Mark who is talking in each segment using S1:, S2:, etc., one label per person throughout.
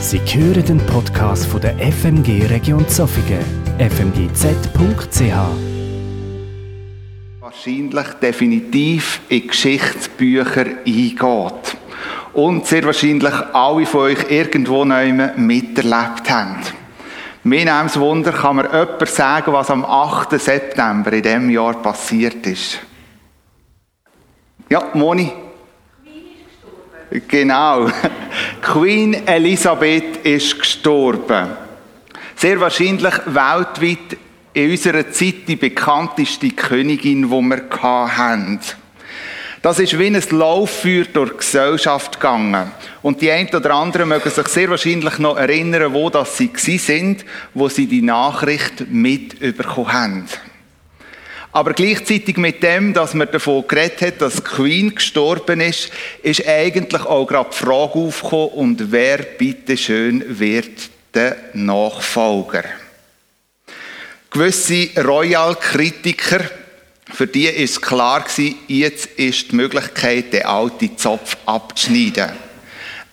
S1: Sie hören den Podcast von der FMG Region Zofingen, fmgz.ch.
S2: Wahrscheinlich definitiv in Geschichtsbücher eingeht. Und sehr wahrscheinlich alle von euch irgendwo neu miterlebt haben. Mir nimmt Wunder, kann mir jemand sagen, was am 8. September in diesem Jahr passiert ist? Ja, Moni? Genau. Queen Elisabeth ist gestorben. Sehr wahrscheinlich weltweit in unserer Zeit die bekannteste Königin, die wir hatten. Das ist wie ein Lauffeuer durch die Gesellschaft gegangen. Und die einen oder anderen mögen sich sehr wahrscheinlich noch erinnern, wo das sie sind, wo sie die Nachricht mitbekommen haben. Aber gleichzeitig mit dem, dass man davon geredet hat, dass Queen gestorben ist, ist eigentlich auch gerade die Frage aufgekommen, und wer bitteschön wird der Nachfolger? Gewisse Royal-Kritiker, für die ist klar gewesen, jetzt ist die Möglichkeit, den alten Zopf abzuschneiden.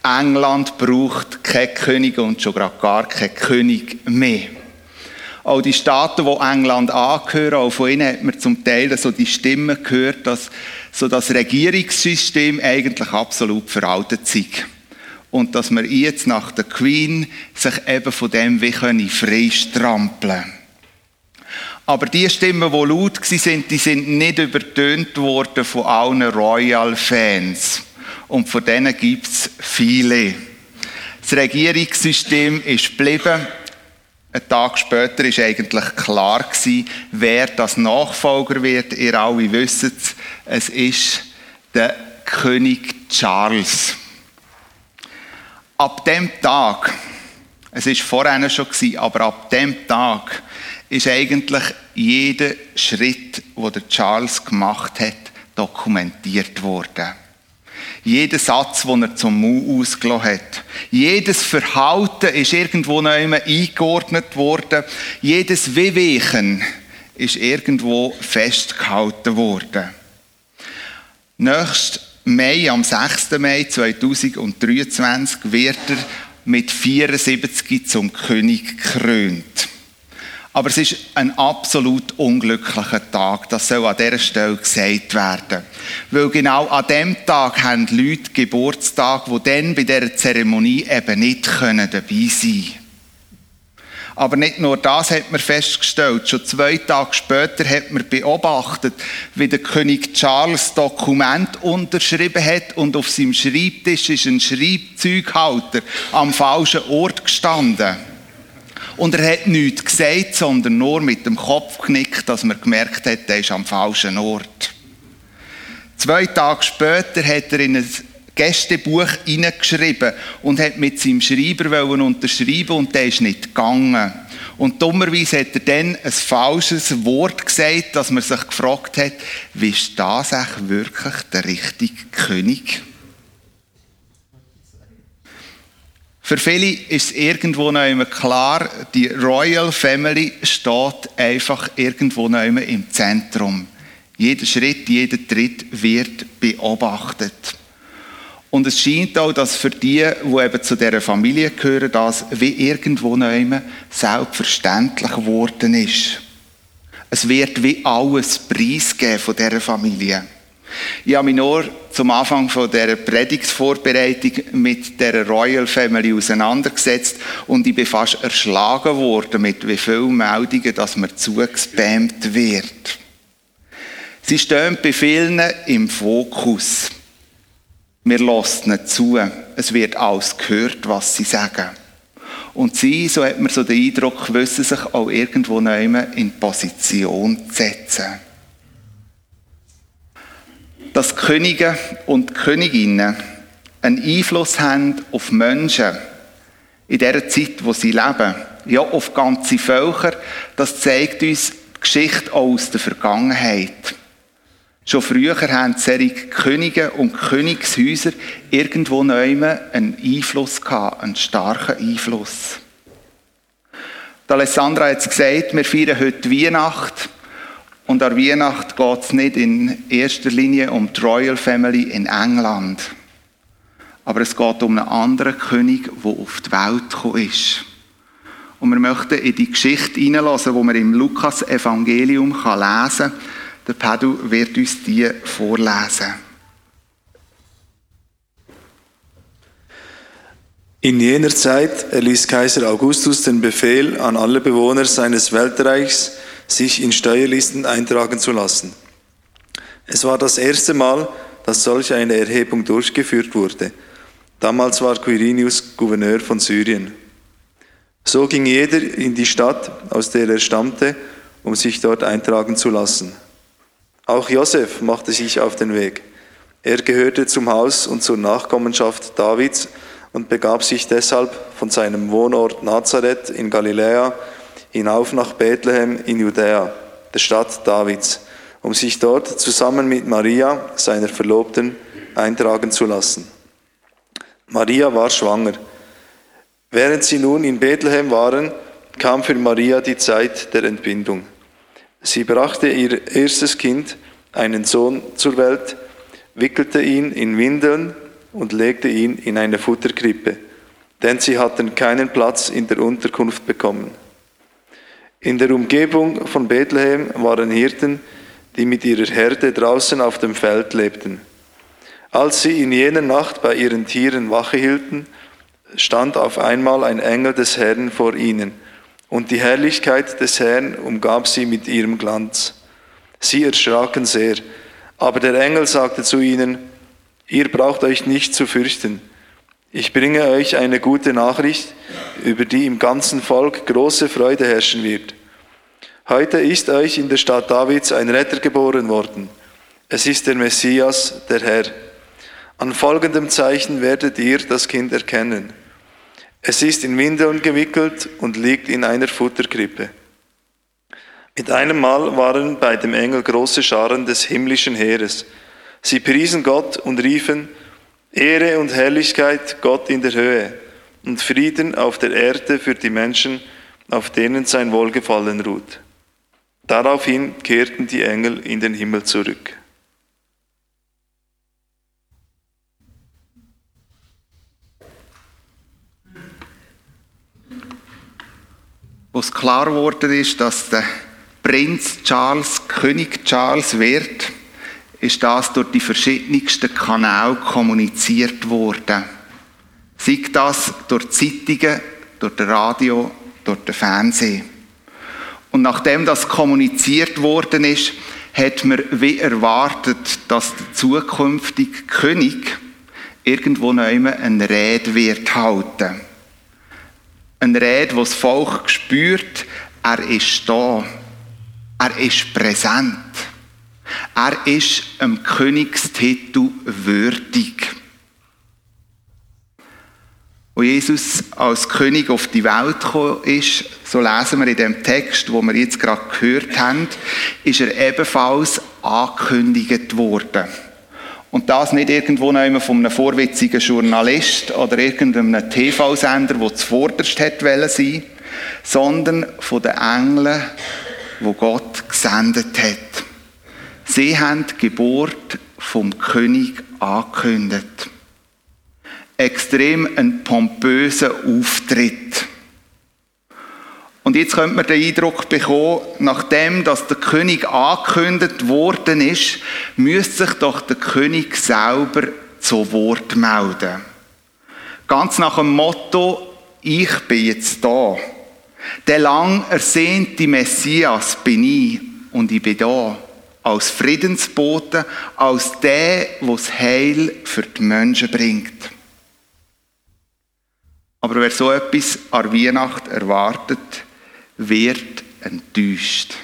S2: England braucht keinen König und schon gerade gar keinen König mehr. Auch die Staaten, die England angehören, auch von ihnen hat man zum Teil so die Stimmen gehört, dass so das Regierungssystem eigentlich absolut veraltet sei. Und dass man jetzt nach der Queen sich eben von dem wie strampeln aber die Stimmen, die laut waren, die sind nicht übertönt worden von allen Royal-Fans. Und von denen gibt es viele. Das Regierungssystem ist geblieben. Ein Tag später ist eigentlich klar gewesen, wer das Nachfolger wird. Ihr alle wisst es. Es ist der König Charles. Ab dem Tag, es ist vorher schon gewesen, aber ab dem Tag ist eigentlich jeder Schritt, den der Charles gemacht hat, dokumentiert worden. Jeder Satz, den er zum Mu ausgelassen hat. Jedes Verhalten ist irgendwo noch immer eingeordnet worden. Jedes Wehwehchen ist irgendwo festgehalten worden. Nächst Mai, am 6. Mai 2023, wird er mit 74 zum König gekrönt. Aber es ist ein absolut unglücklicher Tag. Das soll an dieser Stelle gesagt werden. Weil genau an dem Tag haben Leute Geburtstag, die dann bei dieser Zeremonie eben nicht dabei sein können. Aber nicht nur das hat man festgestellt. Schon zwei Tage später hat man beobachtet, wie der König Charles Dokument unterschrieben hat und auf seinem Schreibtisch ist ein Schreibzeughalter am falschen Ort gestanden. Und er hat nichts gesagt, sondern nur mit dem Kopf geknickt, dass man gemerkt hat, er ist am falschen Ort. Zwei Tage später hat er in ein Gästebuch hineingeschrieben und hat mit seinem Schreiber unterschreiben und der ist nicht gegangen. Und dummerweise hat er dann ein falsches Wort gesagt, dass man sich gefragt hat, wie ist das eigentlich wirklich der richtige König? Für viele ist irgendwo noch klar, die Royal Family steht einfach irgendwo noch im Zentrum. Jeder Schritt, jeder Tritt wird beobachtet. Und es scheint auch, dass für die, die eben zu dieser Familie gehören, das wie irgendwo noch selbstverständlich geworden ist. Es wird wie alles preisgeben von dieser Familie. Ich habe mich nur zum Anfang von der Predigtsvorbereitung mit der Royal Family auseinandergesetzt und ich bin fast erschlagen worden mit wie vielen Meldungen, dass man zugespammt wird. Sie stehen bei vielen im Fokus. Wir lassen nicht zu. Es wird alles gehört, was sie sagen. Und sie, so hat man so den Eindruck, wissen sich auch irgendwo in Position zu setzen dass Könige und Königinnen einen Einfluss haben auf Menschen in der Zeit, wo sie leben. Ja, auf ganze Völker. Das zeigt uns die Geschichte aus der Vergangenheit. Schon früher haben solche Könige und Königshäuser irgendwo neu einen Einfluss gehabt, einen starken Einfluss. Die Alessandra hat es gesagt, wir feiern heute Weihnachten. Und an Weihnachten geht es nicht in erster Linie um die Royal Family in England. aber es geht um einen anderen König, der auf die Welt gekommen ist. Und wir möchten in die Geschichte hineinlassen, die man im Lukas-Evangelium lesen kann. Der Pedro wird uns die vorlesen.
S3: In jener Zeit erließ Kaiser Augustus den Befehl an alle Bewohner seines Weltreichs, sich in Steuerlisten eintragen zu lassen. Es war das erste Mal, dass solch eine Erhebung durchgeführt wurde. Damals war Quirinius Gouverneur von Syrien. So ging jeder in die Stadt, aus der er stammte, um sich dort eintragen zu lassen. Auch Josef machte sich auf den Weg. Er gehörte zum Haus und zur Nachkommenschaft Davids und begab sich deshalb von seinem Wohnort Nazareth in Galiläa hinauf nach Bethlehem in Judäa, der Stadt Davids, um sich dort zusammen mit Maria, seiner Verlobten, eintragen zu lassen. Maria war schwanger. Während sie nun in Bethlehem waren, kam für Maria die Zeit der Entbindung. Sie brachte ihr erstes Kind, einen Sohn, zur Welt, wickelte ihn in Windeln und legte ihn in eine Futterkrippe, denn sie hatten keinen Platz in der Unterkunft bekommen. In der Umgebung von Bethlehem waren Hirten, die mit ihrer Herde draußen auf dem Feld lebten. Als sie in jener Nacht bei ihren Tieren Wache hielten, stand auf einmal ein Engel des Herrn vor ihnen, und die Herrlichkeit des Herrn umgab sie mit ihrem Glanz. Sie erschraken sehr, aber der Engel sagte zu ihnen, Ihr braucht euch nicht zu fürchten. Ich bringe euch eine gute Nachricht, über die im ganzen Volk große Freude herrschen wird. Heute ist euch in der Stadt Davids ein Retter geboren worden. Es ist der Messias, der Herr. An folgendem Zeichen werdet ihr das Kind erkennen. Es ist in Windeln gewickelt und liegt in einer Futterkrippe. Mit einem Mal waren bei dem Engel große Scharen des himmlischen Heeres. Sie priesen Gott und riefen, Ehre und Herrlichkeit Gott in der Höhe und Frieden auf der Erde für die Menschen, auf denen sein Wohlgefallen ruht. Daraufhin kehrten die Engel in den Himmel zurück.
S2: Was klar geworden ist, dass der Prinz Charles, König Charles wird, ist das durch die verschiedensten Kanäle kommuniziert worden. Sei das durch Zeitungen, durch das Radio, durch den Fernsehen. Und nachdem das kommuniziert worden ist, hat man wie erwartet, dass der zukünftige König irgendwo noch eine Rede wird halten. Eine Rede, wo das Volk spürt, er ist da. Er ist präsent. Er ist einem Königstitel würdig. Wo Jesus als König auf die Welt gekommen ist, so lesen wir in dem Text, wo wir jetzt gerade gehört haben, ist er ebenfalls angekündigt worden. Und das nicht irgendwo noch von einem vorwitzigen Journalist oder irgendeinem TV-Sender, der zuvorderst hätte sein sondern von den Engeln, wo Gott gesendet hat. Sie haben die Geburt vom König angekündigt. Extrem ein pompöser Auftritt. Und jetzt könnte man den Eindruck bekommen, nachdem dass der König angekündigt worden ist, müsste sich doch der König selber zu Wort melden. Ganz nach dem Motto, ich bin jetzt da. Der lang ersehnte Messias bin ich und ich bin da als Friedensbote, als der, der das Heil für die Menschen bringt. Aber wer so etwas an Weihnacht erwartet, wird enttäuscht.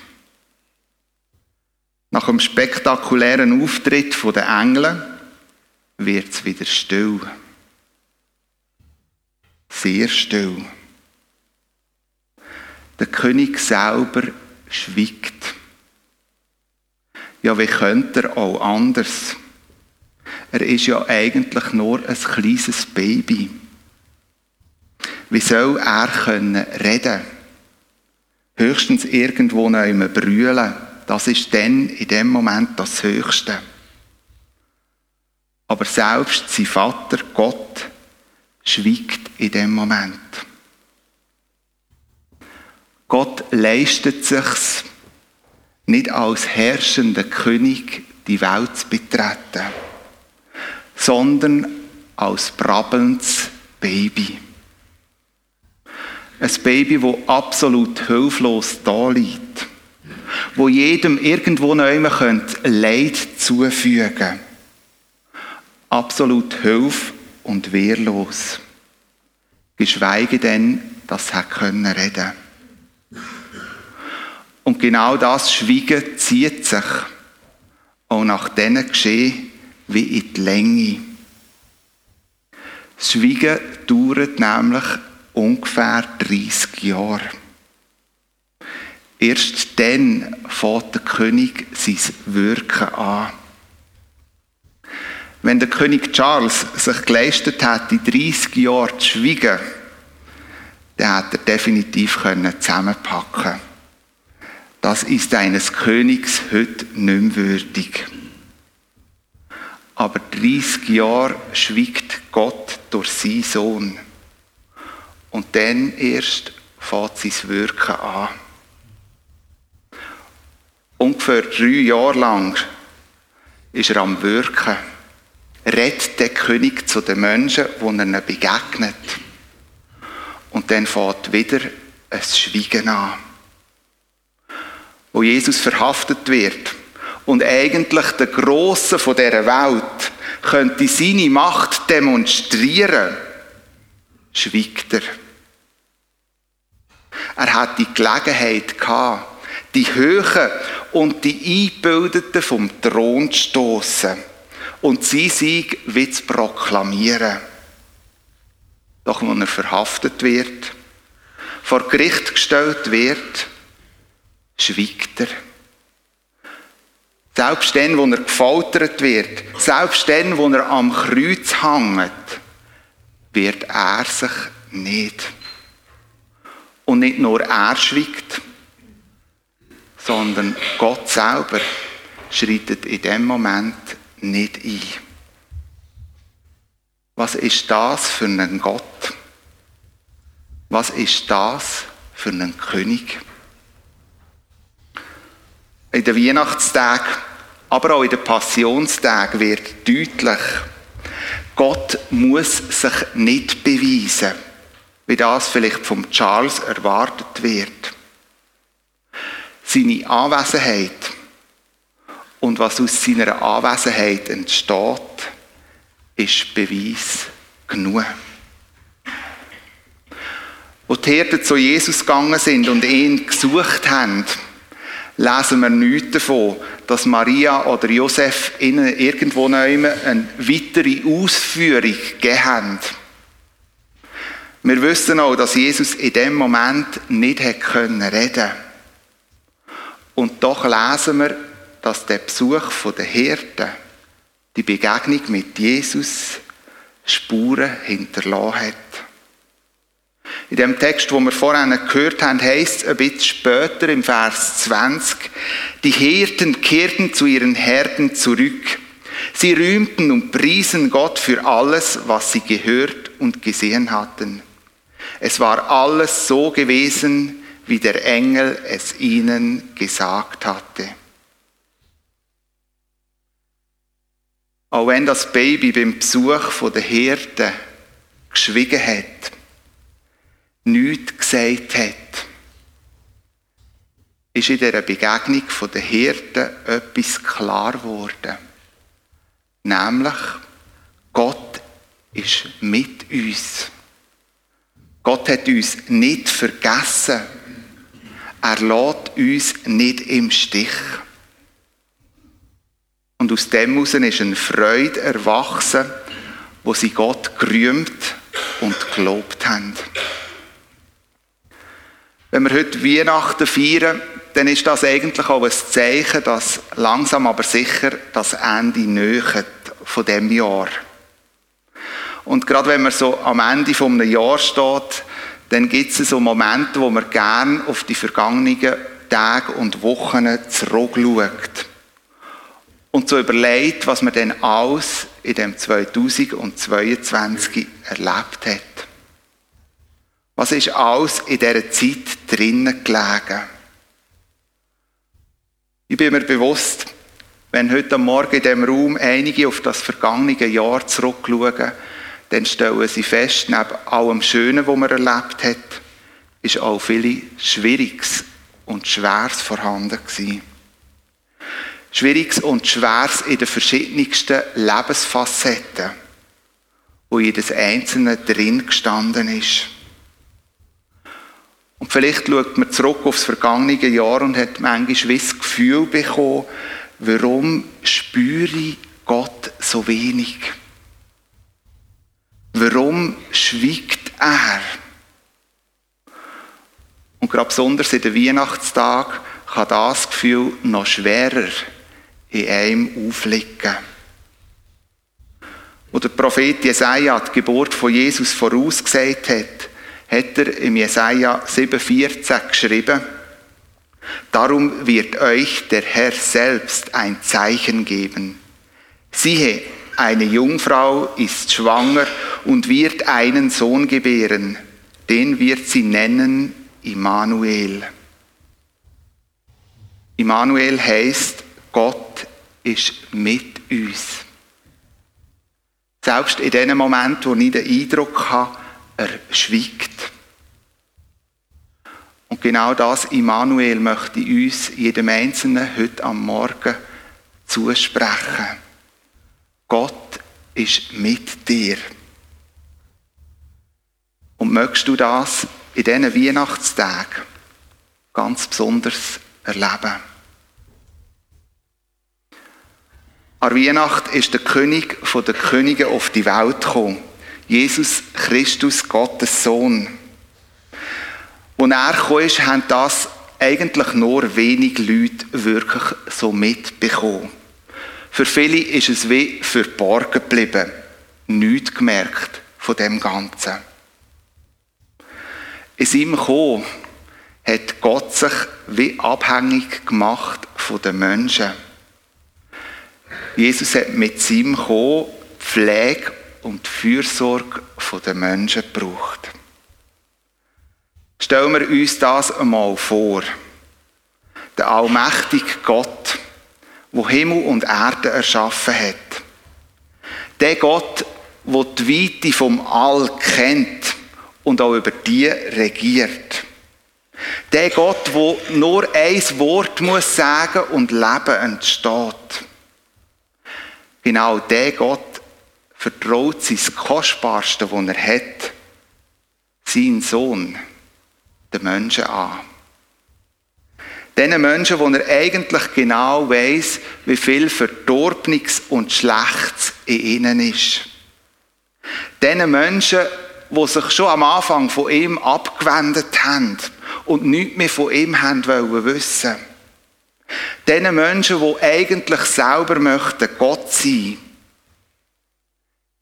S2: Nach einem spektakulären Auftritt der Engel wird es wieder still. Sehr still. Der König selber schwiegt. Ja, wie könnte er auch anders? Er ist ja eigentlich nur ein kleines Baby. Wie soll er können reden? Höchstens irgendwo noch einmal brüllen. Das ist dann in dem Moment das Höchste. Aber selbst sein Vater, Gott, schwiegt in dem Moment. Gott leistet sich's, nicht als herrschender König die Welt zu betreten, sondern als brabbelndes Baby. Ein Baby, wo absolut hilflos da liegt, wo jedem irgendwo neu Leid zufügen könnte. Absolut hilf- und wehrlos. Geschweige denn, dass er reden. Und genau das Schweigen zieht sich auch nach denen geschehen wie in die Länge. Schweigen dauert nämlich ungefähr 30 Jahre. Erst dann fängt der König sein Wirken an. Wenn der König Charles sich geleistet hat, die 30 Jahre zu schweigen, dann hat er definitiv zusammenpacken Das ist eines Königs heute nicht mehr würdig. Aber 30 Jahre schwiegt Gott durch seinen Sohn. Und dann erst fängt sein Wirken an. Ungefähr drei Jahre lang ist er am Wirken. Redet der König zu den Menschen, die er begegnet. Und dann fängt wieder ein Schweigen an. Wo Jesus verhaftet wird und eigentlich der Große von dieser Welt könnte seine Macht demonstrieren, schweigt er. Er hat die Gelegenheit gehabt, die Höhen und die Eingebildeten vom Thron zu stoßen und sie Sieg wie zu proklamieren. Doch wenn er verhaftet wird, vor Gericht gestellt wird, schweigt er. Selbst dann, wo er gefoltert wird, selbst dann, wo er am Kreuz hängt, wird er sich nicht. Und nicht nur er schweigt, sondern Gott selber schreitet in dem Moment nicht ein. Was ist das für ein Gott? Was ist das für ein König? In den Weihnachtstagen, aber auch in den Passionstagen wird deutlich, Gott muss sich nicht beweisen wie das vielleicht vom Charles erwartet wird. Seine Anwesenheit und was aus seiner Anwesenheit entsteht, ist Beweis genug. Wo die Hirten zu Jesus gegangen sind und ihn gesucht haben, lesen wir nichts davon, dass Maria oder Josef ihnen irgendwo eine weitere Ausführung gegeben haben. Wir wissen auch, dass Jesus in dem Moment nicht reden können Und doch lesen wir, dass der Besuch der Hirten, die Begegnung mit Jesus, Spuren hinterlassen hat. In dem Text, wo wir vorhin gehört haben, heißt es ein bisschen später im Vers 20, die Hirten kehrten zu ihren Herden zurück. Sie rühmten und priesen Gott für alles, was sie gehört und gesehen hatten. Es war alles so gewesen, wie der Engel es ihnen gesagt hatte. Auch wenn das Baby beim Besuch der Hirte geschwiegen hat, nichts gesagt hat, ist in dieser Begegnung der Hirten etwas klar geworden. Nämlich, Gott ist mit uns. Gott hat uns nicht vergessen. Er lässt uns nicht im Stich. Und aus dem heraus ist eine Freude erwachsen, wo sie Gott gerühmt und gelobt haben. Wenn wir heute Weihnachten feiern, dann ist das eigentlich auch ein Zeichen, dass langsam aber sicher das Ende nähert von dem Jahr. Und gerade wenn man so am Ende von einem Jahr steht, dann gibt es so Momente, wo man gern auf die vergangenen Tage und Wochen zurückschaut. Und so überlegt, was man denn alles in dem 2022 erlebt hat. Was ist alles in dieser Zeit drinnen gelegen? Ich bin mir bewusst, wenn heute Morgen in diesem Raum einige auf das vergangene Jahr zurückschauen, dann stellen sie fest, neben allem Schönen, was man erlebt hat, ist auch viel Schwieriges und Schweres vorhanden gewesen. Schwieriges und Schweres in den verschiedensten Lebensfacetten, wo jedes Einzelne drin gestanden ist. Und vielleicht schaut man zurück aufs vergangene Jahr und hat manchmal das Gefühl bekommen, warum spüre Gott so wenig? Warum schwiegt er? Und gerade besonders in den Weihnachtstag kann das Gefühl noch schwerer in einem aufliegen. Wo der Prophet Jesaja die Geburt von Jesus vorausgesagt hat, hat er im Jesaja 7,14 geschrieben, Darum wird euch der Herr selbst ein Zeichen geben. Siehe, eine Jungfrau ist schwanger und wird einen Sohn gebären. Den wird sie nennen Immanuel. Immanuel heißt, Gott ist mit uns. Selbst in dem Moment, wo ich den Eindruck habe, er schwiegt. Genau das Immanuel möchte uns jedem Einzelnen heute am Morgen zusprechen. Gott ist mit dir. Und möchtest du das in diesen Weihnachtstagen ganz besonders erleben? An Weihnacht ist der König von den Königen auf die Welt gekommen. Jesus Christus, Gottes Sohn. Als er kam, haben das eigentlich nur wenig Leute wirklich so mitbekommen. Für viele ist es wie verborgen geblieben. Nichts gemerkt von dem Ganzen. In seinem Kommen hat Gott sich wie abhängig gemacht von den Menschen. Jesus hat mit seinem Kommen Pflege und Fürsorge der Menschen gebraucht. Stellen wir uns das einmal vor. Der allmächtige Gott, wo Himmel und Erde erschaffen hat. Der Gott, der die Weite vom All kennt und auch über die regiert. Der Gott, der nur ein Wort muss sagen und Leben entsteht. Genau der Gott vertraut sein Kostbarste, das er hat, seinen Sohn, den Menschen an. Diesen Menschen, wo er eigentlich genau weiß, wie viel Verdorbenes und Schlechtes in ihnen ist. Diesen Menschen, die sich schon am Anfang von ihm abgewendet haben und nichts mehr von ihm haben wollen wissen. Diesen Menschen, die eigentlich selber möchten Gott sein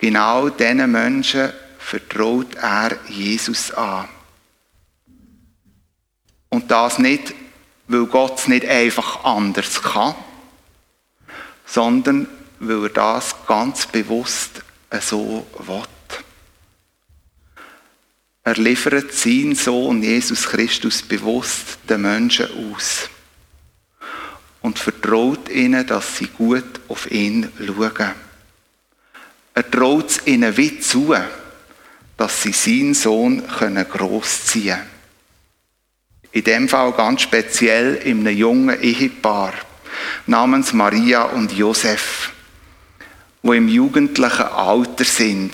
S2: Genau diesen Menschen vertraut er Jesus an. Und das nicht, weil Gott es nicht einfach anders kann, sondern weil er das ganz bewusst so will. Er liefert seinen Sohn Jesus Christus bewusst den Menschen aus und vertraut ihnen, dass sie gut auf ihn schauen. Er traut es ihnen wie zu, dass sie seinen Sohn großziehen können. In dem Fall ganz speziell in einem jungen Ehepaar namens Maria und Josef, wo im jugendlichen Alter sind.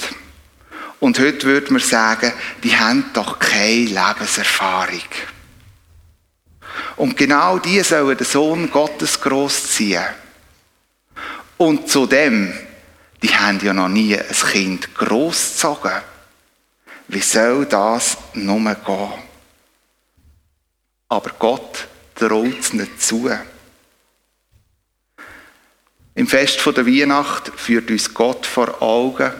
S2: Und heute würde man sagen, die haben doch keine Lebenserfahrung. Und genau die sollen den Sohn Gottes großziehen. Und zudem die haben ja noch nie ein Kind großgezogen. Wie soll das nur gehen? Aber Gott traut es nicht zu. Im Fest der Weihnacht führt uns Gott vor Augen,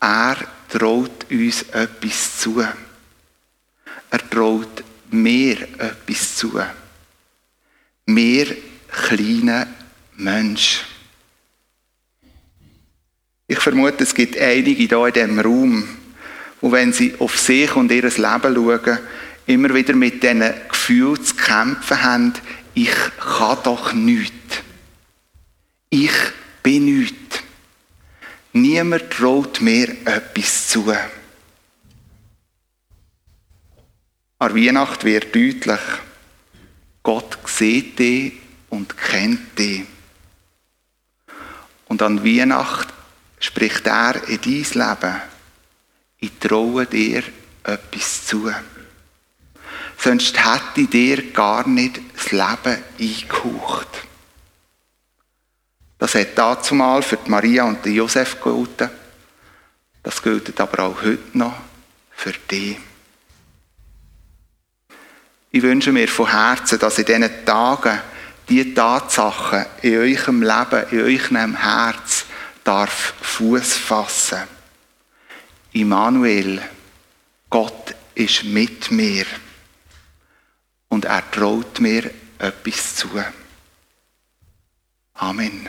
S2: er traut uns etwas zu. Er traut mir etwas zu. Mir kleine Menschen. Ich vermute, es gibt einige hier in diesem Raum, wo wenn sie auf sich und ihr Leben schauen, immer wieder mit diesen Gefühlen zu kämpfen haben, ich kann doch nichts. Ich bin nichts. Niemand traut mir etwas zu. An Weihnacht wird deutlich, Gott sieht dich und kennt dich. Und an Weihnacht spricht er in dein Leben, ich traue dir etwas zu. Sonst hätte dir gar nicht das Leben eingehaucht. Das hat dazu mal für die Maria und den Josef gelten. Das gilt aber auch heute noch für dich. Ich wünsche mir von Herzen, dass in diesen Tagen die Tatsachen in eurem Leben, in eurem Herz darf Fuß fassen. Immanuel, Gott ist mit mir und er traut mir etwas zu. Amen.